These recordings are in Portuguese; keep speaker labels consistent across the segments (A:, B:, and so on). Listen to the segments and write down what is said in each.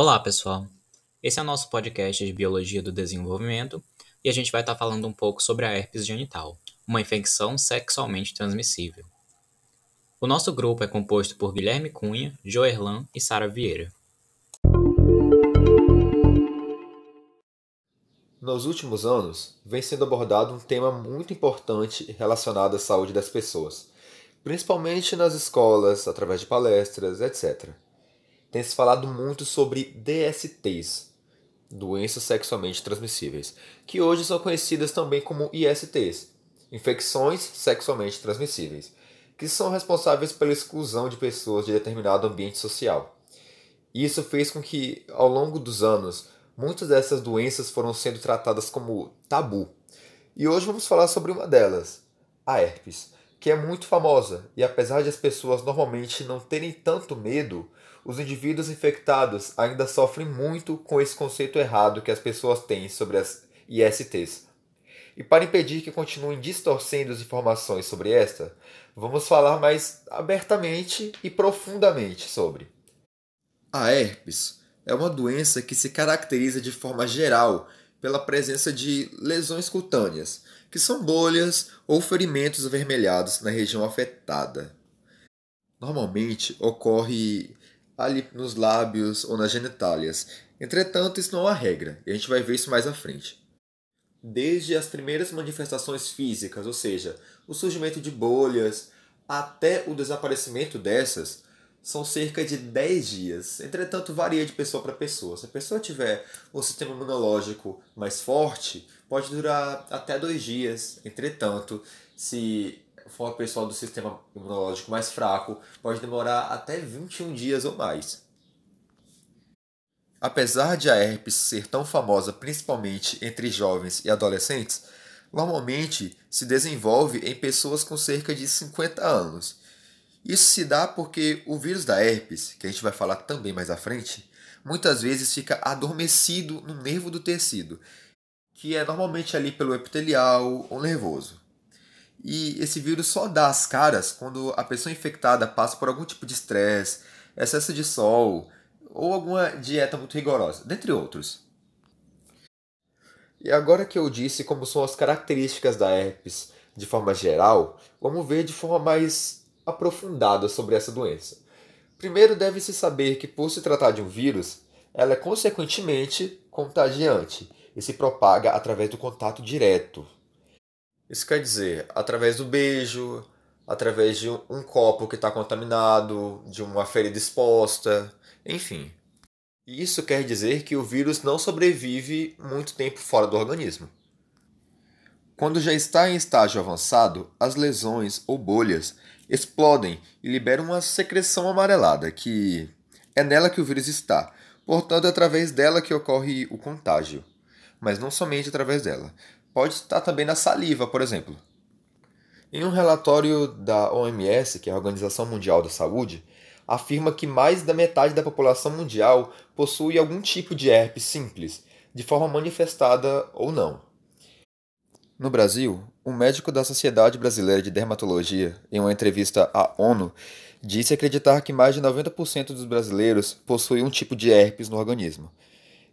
A: Olá, pessoal. Esse é o nosso podcast de Biologia do Desenvolvimento e a gente vai estar falando um pouco sobre a herpes genital, uma infecção sexualmente transmissível. O nosso grupo é composto por Guilherme Cunha, Joerlan e Sara Vieira.
B: Nos últimos anos, vem sendo abordado um tema muito importante relacionado à saúde das pessoas, principalmente nas escolas, através de palestras, etc. Tem se falado muito sobre DSTs, doenças sexualmente transmissíveis, que hoje são conhecidas também como ISTs, infecções sexualmente transmissíveis, que são responsáveis pela exclusão de pessoas de determinado ambiente social. Isso fez com que, ao longo dos anos, muitas dessas doenças foram sendo tratadas como tabu. E hoje vamos falar sobre uma delas, a herpes, que é muito famosa e apesar de as pessoas normalmente não terem tanto medo, os indivíduos infectados ainda sofrem muito com esse conceito errado que as pessoas têm sobre as ISTs. E para impedir que continuem distorcendo as informações sobre esta, vamos falar mais abertamente e profundamente sobre. A herpes é uma doença que se caracteriza de forma geral pela presença de lesões cutâneas, que são bolhas ou ferimentos avermelhados na região afetada. Normalmente ocorre ali nos lábios ou nas genitálias. Entretanto, isso não é uma regra, e a gente vai ver isso mais à frente. Desde as primeiras manifestações físicas, ou seja, o surgimento de bolhas, até o desaparecimento dessas, são cerca de 10 dias. Entretanto, varia de pessoa para pessoa. Se a pessoa tiver um sistema imunológico mais forte, pode durar até dois dias. Entretanto, se for uma pessoa do sistema imunológico mais fraco, pode demorar até 21 dias ou mais. Apesar de a herpes ser tão famosa principalmente entre jovens e adolescentes, normalmente se desenvolve em pessoas com cerca de 50 anos isso se dá porque o vírus da herpes, que a gente vai falar também mais à frente, muitas vezes fica adormecido no nervo do tecido, que é normalmente ali pelo epitelial ou nervoso. E esse vírus só dá as caras quando a pessoa infectada passa por algum tipo de estresse, excesso de sol ou alguma dieta muito rigorosa, dentre outros. E agora que eu disse como são as características da herpes de forma geral, vamos ver de forma mais aprofundada sobre essa doença. Primeiro, deve-se saber que, por se tratar de um vírus, ela é consequentemente contagiante e se propaga através do contato direto. Isso quer dizer, através do beijo, através de um copo que está contaminado, de uma ferida exposta, enfim. Isso quer dizer que o vírus não sobrevive muito tempo fora do organismo. Quando já está em estágio avançado, as lesões ou bolhas explodem e liberam uma secreção amarelada, que é nela que o vírus está. Portanto, é através dela que ocorre o contágio. Mas não somente através dela. Pode estar também na saliva, por exemplo. Em um relatório da OMS, que é a Organização Mundial da Saúde, afirma que mais da metade da população mundial possui algum tipo de herpes simples, de forma manifestada ou não. No Brasil, um médico da Sociedade Brasileira de Dermatologia, em uma entrevista à ONU, disse acreditar que mais de 90% dos brasileiros possuem um tipo de herpes no organismo.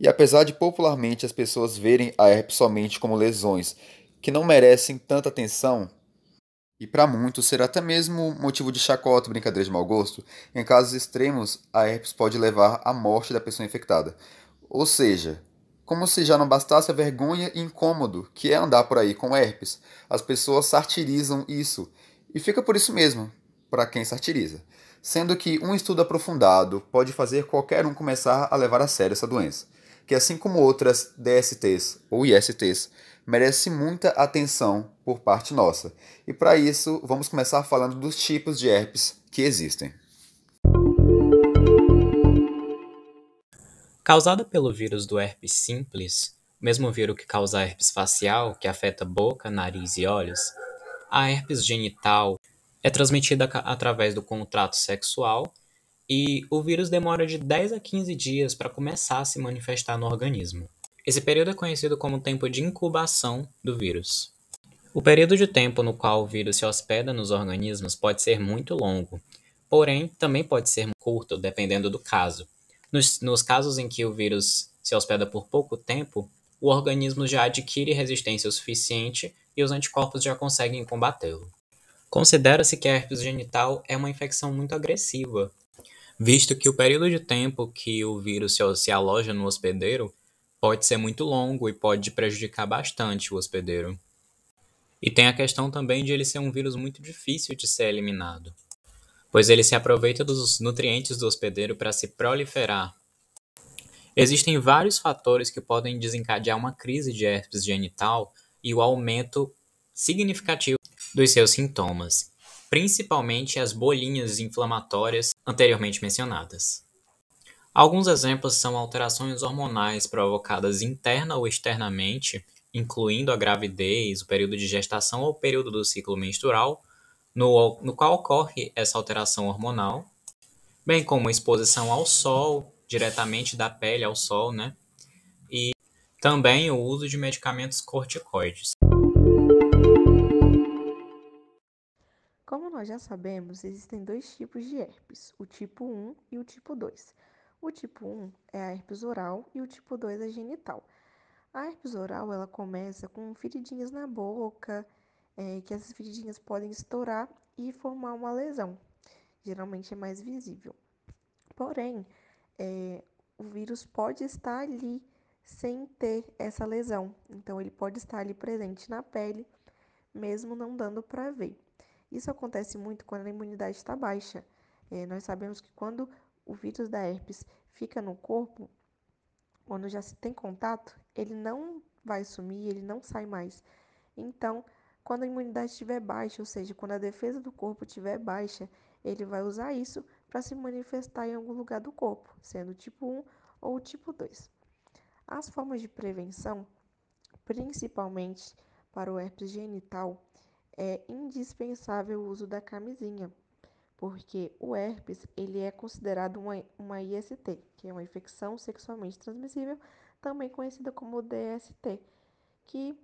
B: E apesar de popularmente as pessoas verem a herpes somente como lesões que não merecem tanta atenção, e para muitos será até mesmo motivo de chacota brincadeira de mau gosto, em casos extremos a herpes pode levar à morte da pessoa infectada. Ou seja, como se já não bastasse a vergonha e incômodo que é andar por aí com herpes. As pessoas satirizam isso. E fica por isso mesmo, para quem satiriza. Sendo que um estudo aprofundado pode fazer qualquer um começar a levar a sério essa doença, que assim como outras DSTs ou ISTs, merece muita atenção por parte nossa. E para isso, vamos começar falando dos tipos de herpes que existem.
A: Causada pelo vírus do herpes simples, mesmo vírus que causa herpes facial, que afeta boca, nariz e olhos, a herpes genital é transmitida através do contrato sexual e o vírus demora de 10 a 15 dias para começar a se manifestar no organismo. Esse período é conhecido como tempo de incubação do vírus. O período de tempo no qual o vírus se hospeda nos organismos pode ser muito longo, porém também pode ser curto, dependendo do caso Nos, nos casos em que o vírus se hospeda por pouco tempo, o organismo já adquire resistência o suficiente e os anticorpos já conseguem combatê-lo. Considera-se que a herpes genital é uma infecção muito agressiva, visto que o período de tempo que o vírus se aloja no hospedeiro pode ser muito longo e pode prejudicar bastante o hospedeiro. E tem a questão também de ele ser um vírus muito difícil de ser eliminado, pois ele se aproveita dos nutrientes do hospedeiro para se proliferar. Existem vários fatores que podem desencadear uma crise de herpes genital e o aumento significativo dos seus sintomas, principalmente as bolinhas inflamatórias anteriormente mencionadas. Alguns exemplos são alterações hormonais provocadas interna ou externamente, incluindo a gravidez, o período de gestação ou o período do ciclo menstrual, no, no qual ocorre essa alteração hormonal, bem como a exposição ao sol, diretamente da pele ao sol, né? E também o uso de medicamentos corticoides.
C: Como nós já sabemos, existem dois tipos de herpes, o tipo 1 e o tipo 2. O tipo 1 é a herpes oral e o tipo 2 é genital. A herpes oral ela começa com feridinhas na boca, é, que essas feridinhas podem estourar e formar uma lesão. Geralmente é mais visível. Porém, é, o vírus pode estar ali sem ter essa lesão. Então, ele pode estar ali presente na pele, mesmo não dando para ver. Isso acontece muito quando a imunidade está baixa. É, nós sabemos que quando o vírus da herpes fica no corpo, quando já se tem contato, ele não vai sumir, ele não sai mais. Então, quando a imunidade estiver baixa, ou seja, quando a defesa do corpo estiver baixa, ele vai usar isso para se manifestar em algum lugar do corpo, sendo tipo 1 ou tipo 2. As formas de prevenção, principalmente para o herpes genital, é indispensável o uso da camisinha, porque o herpes ele é considerado uma, uma IST, que é uma infecção sexualmente transmissível, também conhecida como DST, que,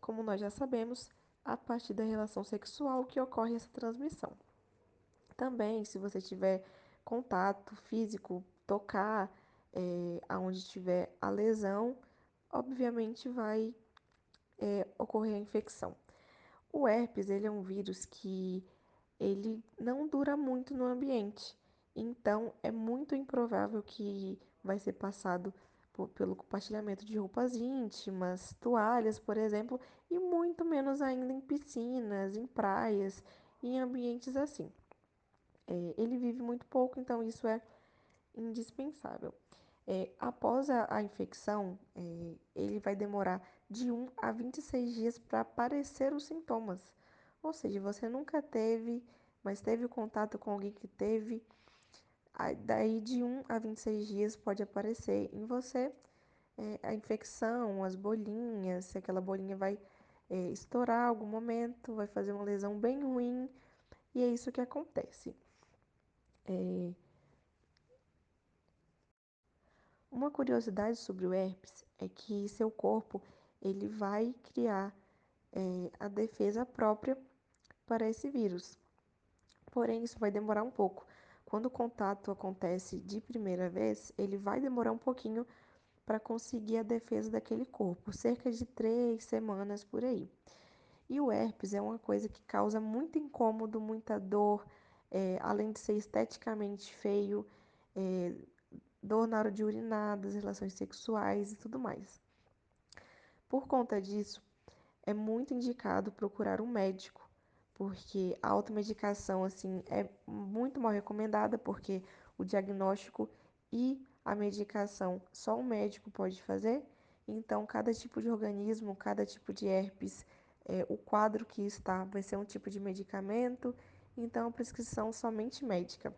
C: como nós já sabemos, a partir da relação sexual que ocorre essa transmissão. Também, se você tiver contato físico, tocar é, aonde tiver a lesão, obviamente vai é, ocorrer a infecção. O herpes ele é um vírus que ele não dura muito no ambiente, então é muito improvável que vai ser passado por, pelo compartilhamento de roupas íntimas, toalhas, por exemplo, e muito menos ainda em piscinas, em praias, em ambientes assim. É, ele vive muito pouco, então isso é indispensável. É, após a, a infecção, é, ele vai demorar de 1 a 26 dias para aparecer os sintomas. Ou seja, você nunca teve, mas teve contato com alguém que teve. Daí de 1 a 26 dias pode aparecer em você é, a infecção, as bolinhas, se aquela bolinha vai é, estourar algum momento, vai fazer uma lesão bem ruim, e é isso que acontece. É, uma curiosidade sobre o herpes é que seu corpo ele vai criar é, a defesa própria para esse vírus. Porém, isso vai demorar um pouco. Quando o contato acontece de primeira vez, ele vai demorar um pouquinho para conseguir a defesa daquele corpo, cerca de três semanas por aí. E o herpes é uma coisa que causa muito incômodo, muita dor, é, além de ser esteticamente feio, é, dor na hora de urinar, das relações sexuais e tudo mais. Por conta disso, é muito indicado procurar um médico, porque a automedicação assim é muito mal recomendada, porque o diagnóstico e a medicação só o médico pode fazer. Então, cada tipo de organismo, cada tipo de herpes, é, o quadro que está vai ser um tipo de medicamento, então a prescrição somente médica.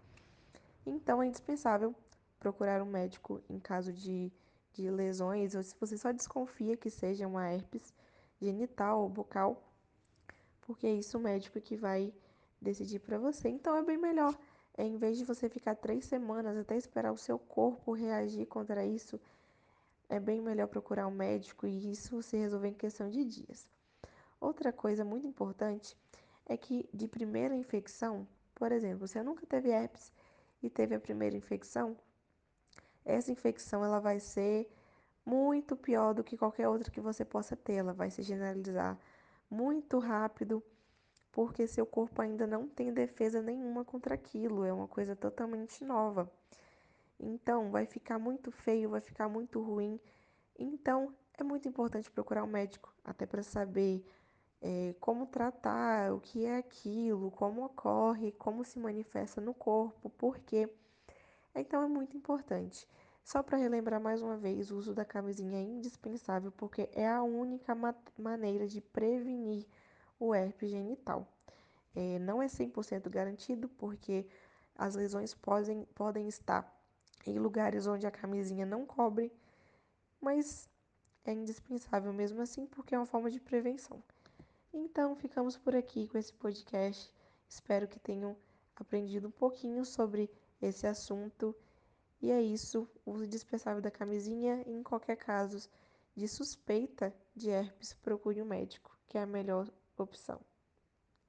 C: Então, é indispensável procurar um médico em caso de, de lesões ou se você só desconfia que seja uma herpes genital ou bucal, porque é isso o médico que vai decidir para você. Então é bem melhor, é, em vez de você ficar três semanas até esperar o seu corpo reagir contra isso, é bem melhor procurar um médico e isso você resolver em questão de dias. Outra coisa muito importante é que de primeira infecção, por exemplo, você nunca teve herpes e teve a primeira infecção, essa infecção ela vai ser muito pior do que qualquer outra que você possa ter. Ela vai se generalizar muito rápido, porque seu corpo ainda não tem defesa nenhuma contra aquilo, é uma coisa totalmente nova. Então, vai ficar muito feio, vai ficar muito ruim. Então, é muito importante procurar um médico, até para saber é, como tratar, o que é aquilo, como ocorre, como se manifesta no corpo, por quê. Então, é muito importante. Só para relembrar mais uma vez, o uso da camisinha é indispensável porque é a única ma maneira de prevenir o herpes genital. É, não é 100% garantido porque as lesões podem, podem estar em lugares onde a camisinha não cobre, mas é indispensável mesmo assim porque é uma forma de prevenção. Então, ficamos por aqui com esse podcast. Espero que tenham aprendido um pouquinho sobre esse assunto e é isso, uso dispensável da camisinha em qualquer caso de suspeita de herpes, procure um médico, que é a melhor opção.